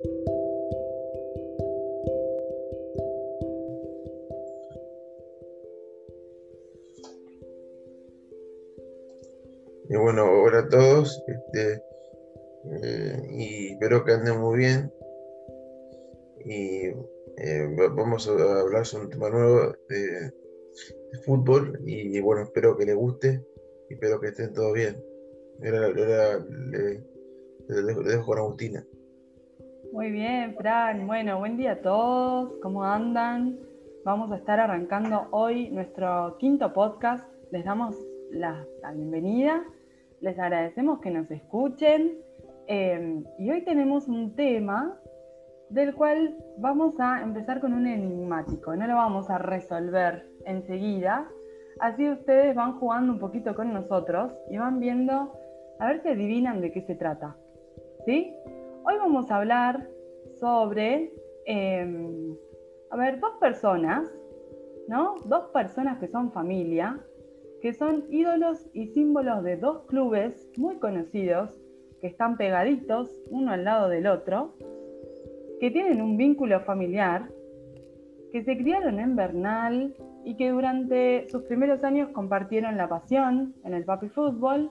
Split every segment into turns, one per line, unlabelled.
Y bueno, hola a todos, este, eh, y espero que anden muy bien. Y eh, vamos a hablar sobre un tema nuevo de, fútbol y, bueno, espero que les guste y espero que estén todos bien. Ahora, le, dejo con Agustina.
Muy bien, Fran. Bueno, buen día a todos. ¿Cómo andan? Vamos a estar arrancando hoy nuestro quinto podcast. Les damos la bienvenida les agradecemos que nos escuchen em, y hoy tenemos un tema del cual vamos a empezar con un enigmático, no lo vamos a resolver enseguida, así ustedes van jugando un poquito con nosotros y van viendo a ver si adivinan de qué se trata. ¿Sí? Hoy vamos a hablar sobre, em, a ver, dos personas, ¿no? Dos personas que son familia, que son ídolos y símbolos de dos clubes muy conocidos que están pegaditos uno al lado del otro, que tienen un vínculo familiar, que se criaron en Bernal y que durante sus primeros años compartieron la pasión en el papi fútbol,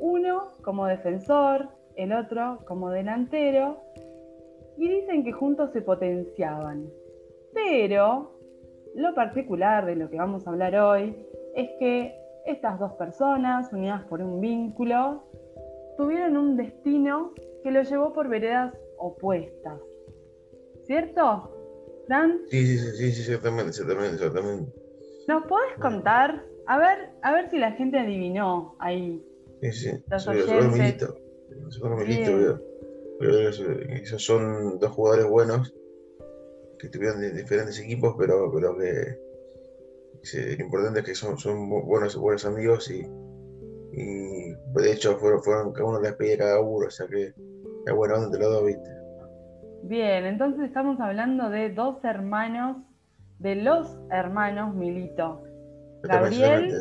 uno como defensor, el otro como delantero, y dicen que juntos se potenciaban. Pero lo particular de lo que vamos a hablar hoy es que estas dos personas, unidas por un vínculo, tuvieron un destino que los llevó por veredas opuestas. ¿Cierto? ¿Dan?
Sí, sí, sí, sí, ciertamente, ciertamente, ciertamente.
¿Nos podés contar? A ver, a ver si la gente adivinó ahí.
Sí, sí. Los oyentes. Esos son dos jugadores buenos que tuvieron diferentes equipos, pero, pero que lo importante es que son, son buenos, buenos amigos y, y de hecho fueron, fueron cada uno la de cada uno, o sea que es bueno donde los dos, viste.
Bien, entonces estamos hablando de dos hermanos, de los hermanos Milito. Gabriel,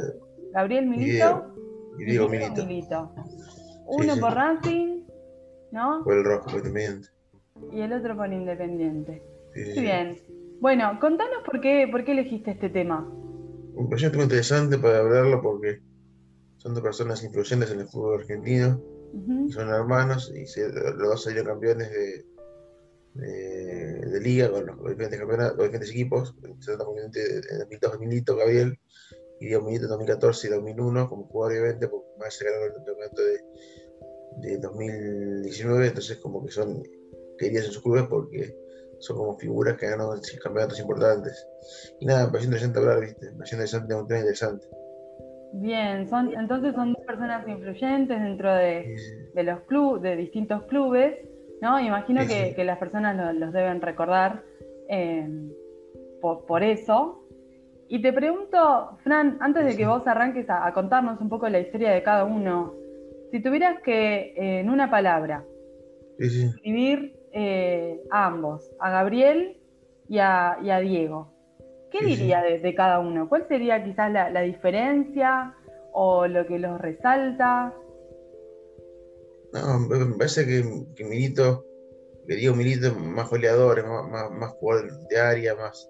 Gabriel Milito
y Diego, Milito.
Uno por Racing, ¿no?
Por el Rojo, por Independiente.
Y el otro por Independiente. Muy bien. Bueno, contanos por qué, por qué elegiste este tema
un proyecto muy interesante para hablarlo porque son dos personas influyentes en el fútbol argentino, son hermanos y los dos salieron campeones de, de, liga con los, diferentes campeonatos, los diferentes equipos, en 2002 Milito, Gabriel, y Milito en 2014 y 2001 como jugador obviamente, porque más se ganó el campeonato de, de 2019, entonces como que son queridos en sus clubes porque son como figuras que ganan campeonatos importantes. Y nada, me parece interesante hablar, ¿viste? Me parece interesante, un tema interesante.
Bien, son, entonces son dos personas influyentes dentro de, de los clubes, de distintos clubes, ¿no? Imagino que, que, las personas los deben recordar eh, por, por, eso. Y te pregunto, Fran, antes de que vos arranques a, a, contarnos un poco la historia de cada uno, si tuvieras que, eh, en una palabra, escribir eh, a ambos, a Gabriel y a, Diego. ¿Qué diría De, cada uno? ¿Cuál sería quizás la, diferencia o lo que los resalta?
No, me parece que, que Milito, que Diego Milito es más goleador, más, más, jugador de área, más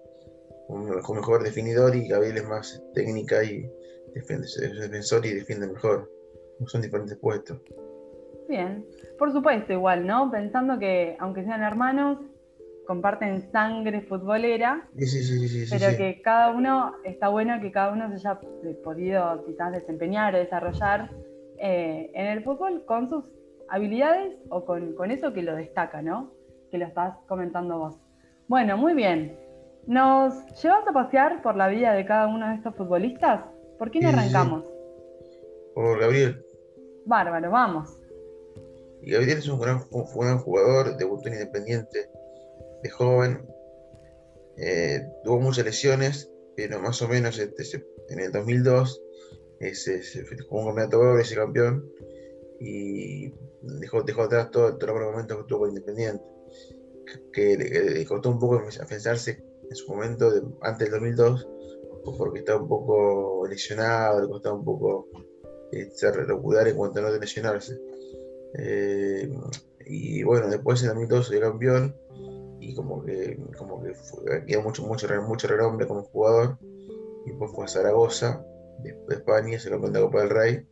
un, mejor definidor y Gabriel es más técnica y defensor y defiende mejor. Son diferentes puestos.
Bien, por supuesto, igual, ¿no? Pensando que, aunque sean hermanos, comparten sangre futbolera,
sí, sí, sí,
pero que cada uno, está bueno que cada uno se haya podido quizás desempeñar o desarrollar eh, en el fútbol con sus habilidades o con, con, eso que lo destaca, ¿no? Que lo estás comentando vos. Bueno, muy bien. ¿Nos llevas a pasear por la vida de cada uno de estos futbolistas? ¿Por quién arrancamos?
Por Gabriel.
Bárbaro, vamos.
Y Gabriel es un gran, jugador, debutó en Independiente de joven, eh, tuvo muchas lesiones, pero más o menos este, en el 2002 ese, se jugó un campeonato ese campeón y dejó, dejó atrás todo, todo el momento que tuvo con Independiente, que, le, costó un poco afianzarse en su momento antes del 2002 porque estaba un poco lesionado, le costaba un poco eh, ser regular en cuanto a no lesionarse. Eh, y bueno, después en 2012 salió campeón y como que, como que quedó mucho, mucho, mucho renombre como jugador. Y después fue a Zaragoza, de, España, se campeón de la Copa del Rey.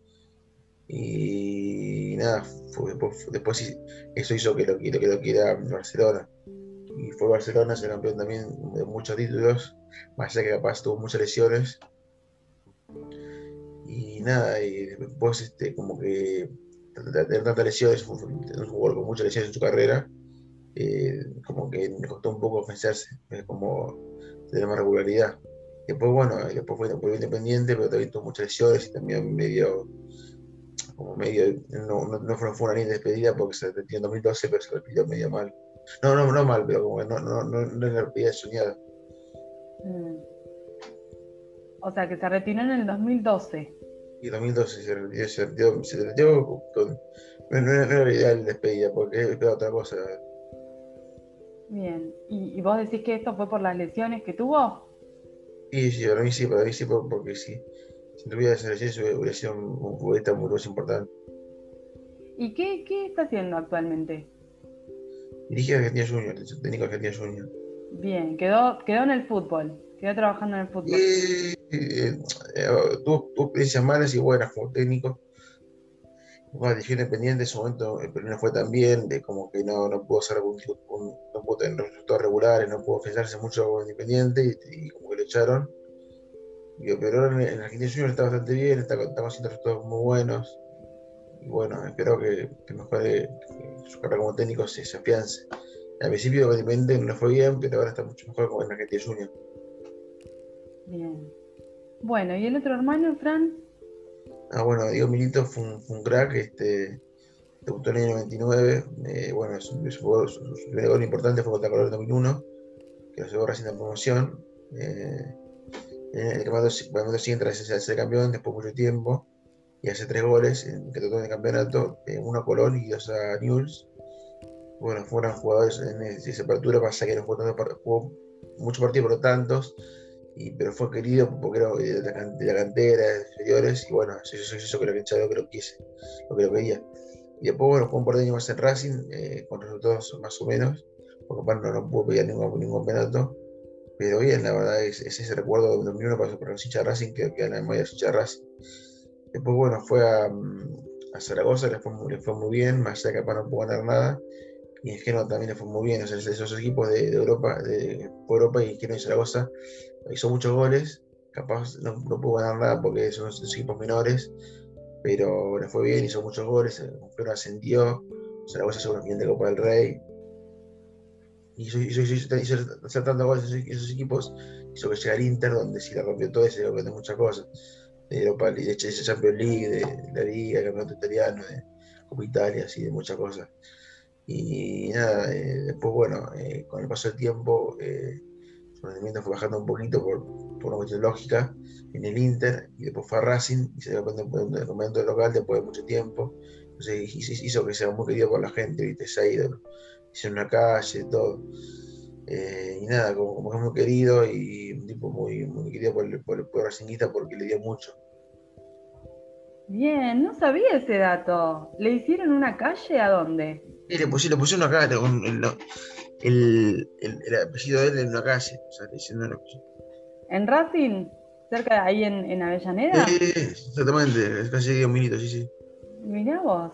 Y nada, después, eso hizo que lo, que lo quiera Barcelona. Y fue Barcelona, se campeón también de muchos títulos, más allá que capaz tuvo muchas lesiones. Y nada, y después este, como que tener tantas lesiones, un jugador con muchas lesiones en su carrera, eh, como que le costó un poco ofencerse, como tener más regularidad. Después, bueno, después fue, independiente, pero también tuvo muchas lesiones y también medio, como medio, no, no, fue, una linda despedida porque se retiró en 2012, pero se retiró medio mal. No, no, no mal, pero como que no, no, no, no era la despedida soñada.
Mm. O sea, que se retiró en el 2012.
Y 2012 se retiró, se retiró, se retiró con, no, no, era ideal despedida, porque era otra cosa.
Bien, ¿Y, vos decís que esto fue por las lesiones que tuvo?
Sí, sí, para mí sí, para mí sí, porque sí. Si no hubiera lesiones hubiera sido un futbolista muy más importante.
¿Y qué, qué está haciendo actualmente?
Dirige a Argentina Junior, técnico de Argentina Junior.
Bien, quedó, quedó en el fútbol, quedó trabajando en el fútbol.
Eh, eh, tuvo, tuvo experiencias malas y buenas como técnico bueno, dirigió Independiente en su momento, el no fue tan bien, de como que no, no pudo hacer algún, no pudo tener resultados regulares, no pudo ofenderse mucho con Independiente y, como que lo echaron. pero ahora en, Argentina Junior está bastante bien, está, está haciendo resultados muy buenos. Y bueno, espero que, que mejore, que su carrera como técnico se, se afiance. Al principio Independiente no le fue bien, pero ahora está mucho mejor como en Argentina Junior.
Bien. Bueno, ¿y el otro hermano, Fran?
Ah, bueno, Diego Milito fue un, crack, este, debutó en el año 99, eh, bueno, su, primer gol importante fue contra Color en 2001, que lo llevó recién de promoción. Eh, en el campeonato siguiente tras ser campeón después de mucho tiempo y hace tres goles en que trató el campeonato, eh, uno a Colón y dos a Newell's. Bueno, fueron jugadores en esa apertura, pasa que no jugó, tanto, jugó muchos partidos, pero tantos, pero fue querido porque era de la, cantera, de inferiores, y bueno, eso, eso, eso que lo que lo que lo quise, lo que lo quería. Y después, bueno, jugó un par de años más en Racing, eh, con resultados más o menos, porque bueno, no, no pudo pelear ningún, ningún campeonato, pero bien, la verdad es, ese recuerdo de 2001 pasó por los hinchas de Racing, que queda en la memoria de los hinchas de Racing. Después, bueno, fue a, a Zaragoza, le fue, muy bien, más allá que capaz no pudo ganar nada, y en Genoa también le fue muy bien. Esos equipos de, Europa, de Europa y Genoa y Zaragoza hizo muchos goles. Capaz no, no pudo ganar nada porque son equipos menores, pero le fue bien, hizo muchos goles. Pero ascendió. Zaragoza hizo una de Copa del Rey. Hizo, hizo, hizo, tantos goles esos, equipos, hizo que llegara Inter, donde sí la rompió todo y se dio de muchas cosas. De Europa, de, de Champions League, de, la Liga, el Campeonato Italiano, de Copa Italia, así, de muchas cosas. Y nada, eh, después, bueno, eh, con el paso del tiempo, eh, su rendimiento fue bajando un poquito por, por una cuestión lógica en el Inter, y después fue a Racing, y se dio cuenta del momento local después de mucho tiempo. Entonces hizo que sea muy querido por la gente, ¿viste? Se ha ido, hizo en la calle, todo. Y nada, como, como, es muy querido y un tipo muy, muy querido por el, por, por Racingista porque le dio mucho.
Bien, no sabía ese dato. ¿Le hicieron una calle a dónde?
Sí, le, pusieron, le pusieron acá el, el, el, apellido de él en una calle. O sea, diciendo
¿En Racing? ¿Cerca de ahí en, en Avellaneda?
Sí, exactamente, es casi 10 minutos, sí, sí.
Mirá vos.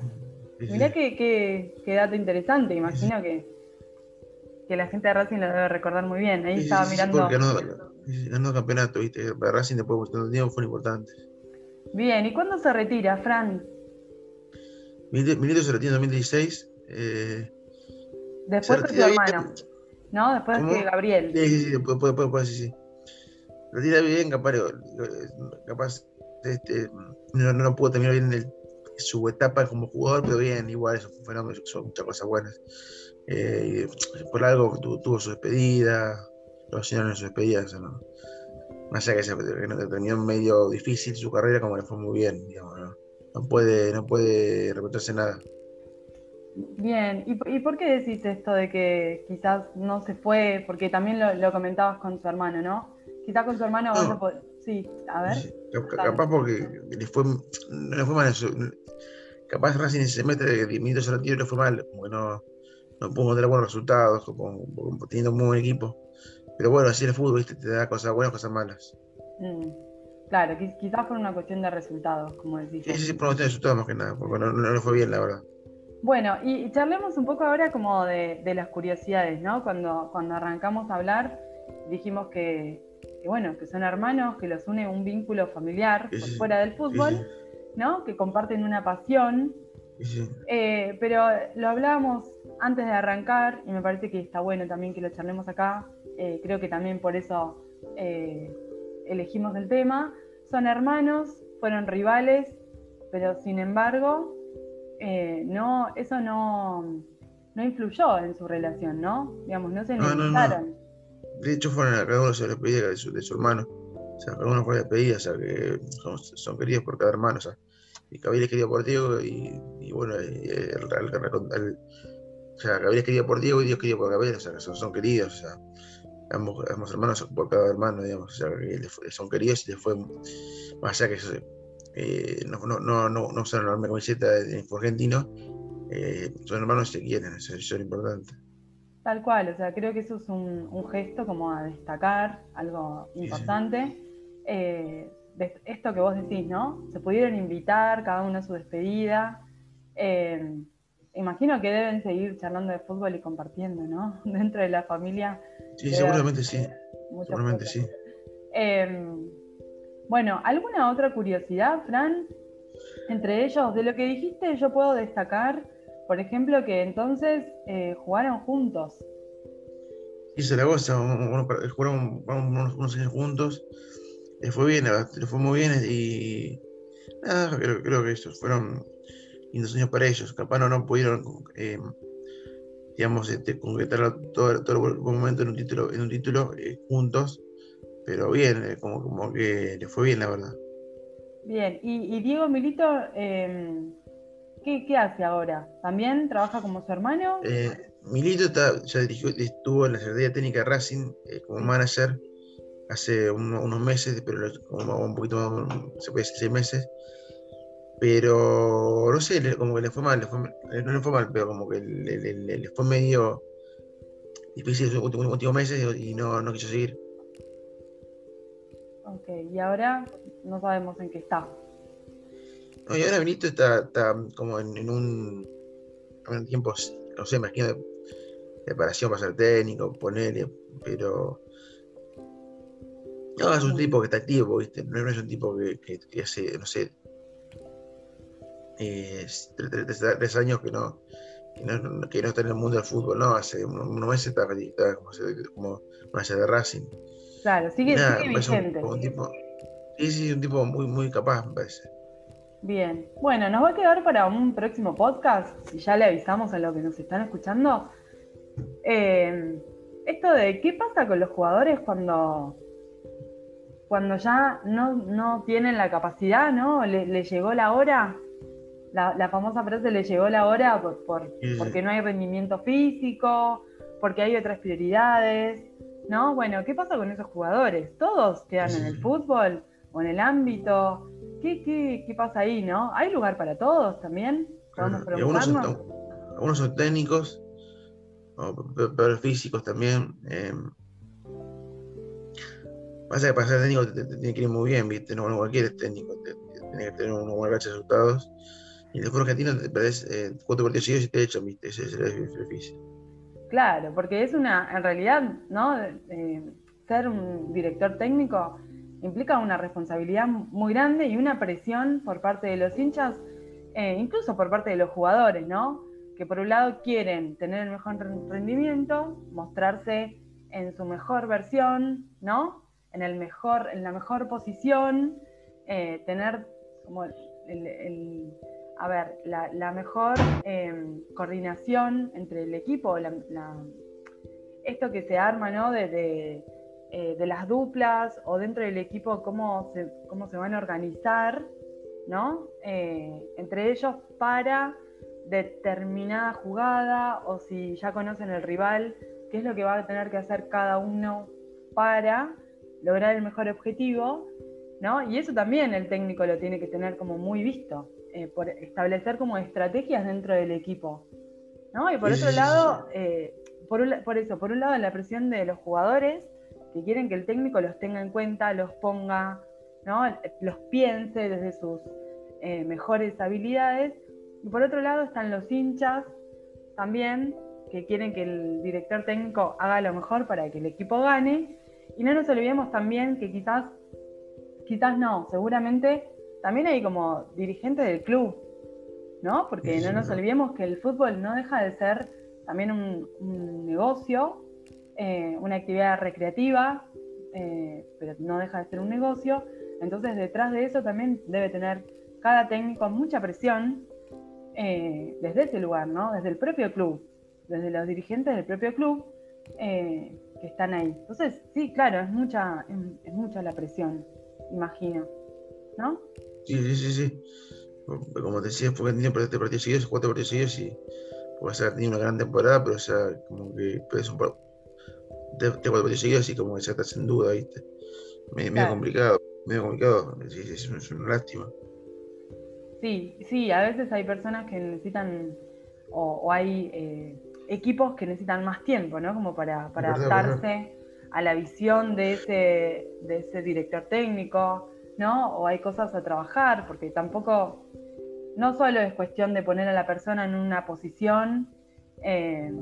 Mirá Qué, qué, qué, dato interesante, imagino que, que la gente de Racing lo debe recordar muy bien. Ahí estaba mirando.
Sí, porque ganó, campeonato, ¿viste? Para Racing después de tiempo fue importante.
Bien, ¿y cuándo se retira, Fran?
Milito se retira en 2016 eh,
después de tu hermano. ¿No? Después de Gabriel.
Sí, sí, sí, después, después, después, sí, sí. Retira bien, capaz, capaz este, no, no pudo terminar bien el, su etapa como jugador, pero bien, igual, eso fue fenómeno, son muchas cosas buenas. Eh, por algo tuvo, su despedida, lo hicieron en su despedida, eso no. Más allá que se terminó medio difícil su carrera, como le fue muy bien, digamos, ¿no? no puede, no puede repetirse nada.
Bien, ¿Y, por qué decís esto de que quizás no se fue? Porque también lo, comentabas con su hermano, ¿no? Quizás con su hermano Sí, a ver.
capaz porque le fue, no le fue mal en su, capaz Racing ese semestre de 10 minutos al tiro le fue mal, como que no, no pudo tener buenos resultados, como, teniendo un buen equipo. Pero bueno, así el fútbol, ¿viste? te da cosas buenas, cosas malas.
Mm, claro, quizás fue una cuestión de resultados, como decís.
Sí, sí, sí, por una cuestión de resultados más que nada, porque no, no, le fue bien, la verdad.
Bueno, y charlemos un poco ahora como de, las curiosidades, ¿no? Cuando, cuando arrancamos a hablar, dijimos que, bueno, que son hermanos, que los une un vínculo familiar por fuera del fútbol, ¿no? Que comparten una pasión. Eh, pero lo hablábamos antes de arrancar y me parece que está bueno también que lo charlemos acá. Eh, creo que también por eso eh, elegimos el tema. Son hermanos, fueron rivales, pero sin embargo no, eso no, no influyó en su relación, ¿no? Digamos, no se necesitaron.
De hecho, fueron a cada uno se despedía de su, de su hermano. O sea, uno fue despedida, o sea, que son, son queridos por cada hermano, o sea. Y Gabriel es querido por Diego y, y bueno, el, el, o sea, Gabriel es querido por Diego y Dios querido por Gabriel, o sea, que son, son queridos, o sea, ambos, ambos, hermanos por cada hermano, digamos, o sea, que son queridos y les fue más allá que eso, eh, no, no, no, no, no usaron la misma camiseta de argentino, eh, son hermanos se quieren, eso, es lo importante.
Tal cual, o sea, creo que eso es un, un gesto como a destacar, algo importante. Eh, de esto que vos decís, ¿no? Se pudieron invitar cada uno a su despedida. Eh, imagino que deben seguir charlando de fútbol y compartiendo, ¿no? Dentro de la familia.
Sí, seguramente sí. Seguramente sí.
Bueno, ¿alguna otra curiosidad, Fran? Entre ellos, de lo que dijiste, yo puedo destacar, por ejemplo, que entonces eh, jugaron juntos.
Sí, Zaragoza, jugaron unos, años juntos, les fue bien, les fue muy bien y nada, creo, que eso, fueron lindos años para ellos. Capaz no, no pudieron, eh, digamos, este, concretar todo, todo el momento en un título, en un título eh, juntos, pero bien, eh, como, como que le fue bien, la verdad.
Bien, y, Diego Milito, em, ¿qué, hace ahora? ¿También trabaja como su hermano?
Eh, Milito está, ya dirigió, estuvo en la Secretaría Técnica Racing eh, como manager hace unos meses, pero como un poquito más, se puede decir seis meses. Pero no sé, como que le fue mal, le fue, no le fue mal, pero como que le, fue medio difícil los últimos meses y no, no quiso seguir.
Ok, y ahora no sabemos en qué está.
No, y ahora Benito está, está como en, un, en tiempo, no sé, imagino de preparación para ser técnico, ponerle, pero no, es un tipo que está activo, ¿viste? No es un tipo que, que, hace, no sé, eh, tres, años que no, que no, que no, está en el mundo del fútbol, ¿no? Hace unos meses está, está como, como una de Racing.
Claro, sigue, sigue vigente.
Un, tipo, sí, sí, un tipo muy, muy capaz, me parece.
Bien, bueno, nos va a quedar para un próximo podcast, si ya le avisamos a los que nos están escuchando. Eh, esto de qué pasa con los jugadores cuando, cuando ya no, tienen la capacidad, ¿no? Le, llegó la hora, la, famosa frase le llegó la hora por, porque no hay rendimiento físico, porque hay otras prioridades. ¿no? Bueno, ¿qué pasa con esos jugadores? ¿Todos quedan en el fútbol o en el ámbito? ¿Qué, qué, pasa ahí, no? ¿Hay lugar para todos también?
algunos, son, técnicos, pero físicos también. Eh, pasa que para ser técnico te, tiene que ir muy bien, ¿viste? No, cualquier técnico, tiene que tener unos buenos resultados. Y en el fútbol argentino te perdés eh, cuatro partidos seguidos y te echan, ¿viste? Ese es difícil.
Claro, porque es una, en realidad, ¿no? ser un director técnico implica una responsabilidad muy grande y una presión por parte de los hinchas, eh, incluso por parte de los jugadores, ¿no? Que por un lado quieren tener el mejor rendimiento, mostrarse en su mejor versión, ¿no? En, el mejor, en la mejor posición, eh, tener como a ver, la, mejor em, coordinación entre el equipo, esto que se arma, ¿no? De, eh, de, las duplas o dentro del equipo, cómo se, cómo se van a organizar, ¿no? Eh, entre ellos para determinada jugada o si ya conocen el rival, qué es lo que va a tener que hacer cada uno para lograr el mejor objetivo, ¿no? Y eso también el técnico lo tiene que tener como muy visto. eh, por establecer como estrategias dentro del equipo. ¿no? Y por otro lado, eh, por, por, eso, por un lado la presión de los jugadores, que quieren que el técnico los tenga en cuenta, los ponga, ¿no? los piense desde sus eh, mejores habilidades. Y por otro lado están los hinchas también, que quieren que el director técnico haga lo mejor para que el equipo gane. Y no nos olvidemos también que quizás, quizás no, seguramente también hay como dirigentes del club, ¿no? Porque no nos olvidemos que el fútbol no deja de ser también un, negocio, eh, una actividad recreativa, eh, pero no deja de ser un negocio. Entonces detrás de eso también debe tener cada técnico mucha presión eh, desde ese lugar, ¿no? Desde el propio club, desde los dirigentes del propio club que están ahí. Entonces, sí, claro, es mucha, es mucha la presión, imagino, ¿no?
Sí, sí, sí, sí. Como te decía, fue tenido este partido seguidos, cuatro partidos seguidos y puede ser tenido una gran temporada, pero o sea, como que ser un par de, cuatro partidos seguidos y como que ya estás en duda, ¿viste? Medio, complicado, medio complicado, sí, sí, es, una lástima.
Sí, sí, a veces hay personas que necesitan, o, hay eh, equipos que necesitan más tiempo, ¿no? Como para, para adaptarse a la visión de ese, de ese director técnico, ¿no? O hay cosas a trabajar, porque tampoco, no solo es cuestión de poner a la persona en una posición eh,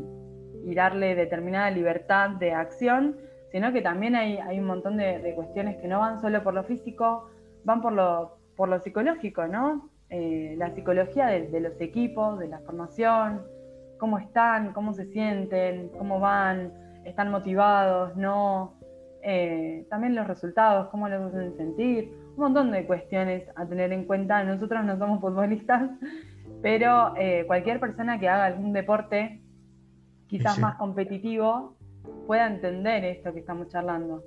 y darle determinada libertad de acción, sino que también hay, hay un montón de, cuestiones que no van solo por lo físico, van por lo, por lo psicológico, ¿no? Eh, la psicología de, los equipos, de la formación, cómo están, cómo se sienten, cómo van, están motivados, no, eh, también los resultados, cómo los hacen sentir, un montón de cuestiones a tener en cuenta. Nosotros no somos futbolistas, pero eh, cualquier persona que haga algún deporte quizás más competitivo pueda entender esto que estamos charlando.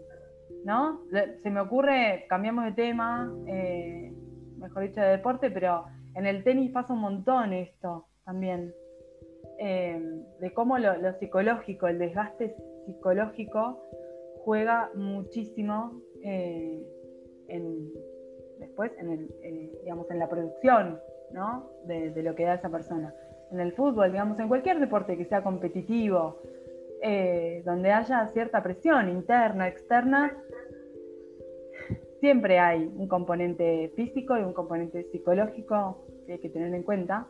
¿No? Se me ocurre, cambiamos de tema, eh, mejor dicho, de deporte, pero en el tenis pasa un montón esto también. De cómo lo, psicológico, el desgaste psicológico juega muchísimo eh, en, después en, el, eh, digamos, en la producción ¿no? de, lo que da esa persona. En el fútbol, digamos, en cualquier deporte que sea competitivo, eh, donde haya cierta presión interna, externa, siempre hay un componente físico y un componente psicológico que hay que tener en cuenta.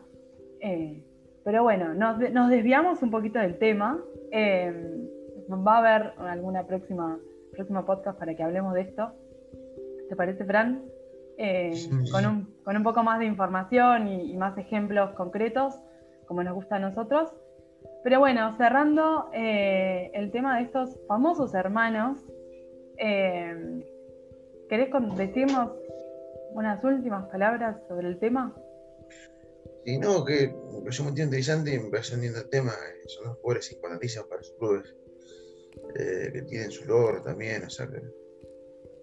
Pero bueno, nos, nos, desviamos un poquito del tema va a haber alguna próxima próximo podcast para que hablemos de esto. ¿Te parece, Fran? Eh, con, un, con, un, poco más de información y, más ejemplos concretos, como nos gusta a nosotros. Pero bueno, cerrando eh, el tema de estos famosos hermanos, eh, ¿querés decirnos unas últimas palabras sobre el tema?
Sí, no, que me pareció muy interesante y me pareció un lindo tema. Son los jugadores importantísimos para sus clubes. Eh, que tienen su logro también, o sea que.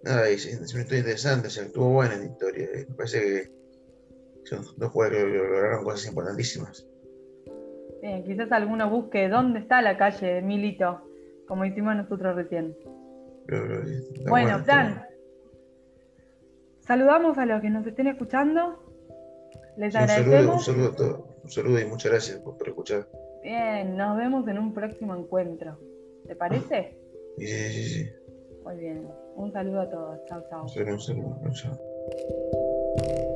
Nada, es, es una historia interesante, o sea, estuvo buena la historia. Eh, me parece que son dos jugadores que lograron cosas importantísimas.
Bien, quizás alguno busque dónde está la calle Milito, como hicimos nosotros recién. bueno, Fran, saludamos a los que nos estén escuchando. Les agradecemos.
Un saludo, a todos. Un saludo y muchas gracias por escuchar.
Bien, nos vemos en un próximo encuentro. ¿Te parece?
Sí, sí, sí.
Muy bien. Un saludo a todos. Chao, chao.
Un saludo, un saludo. Chao.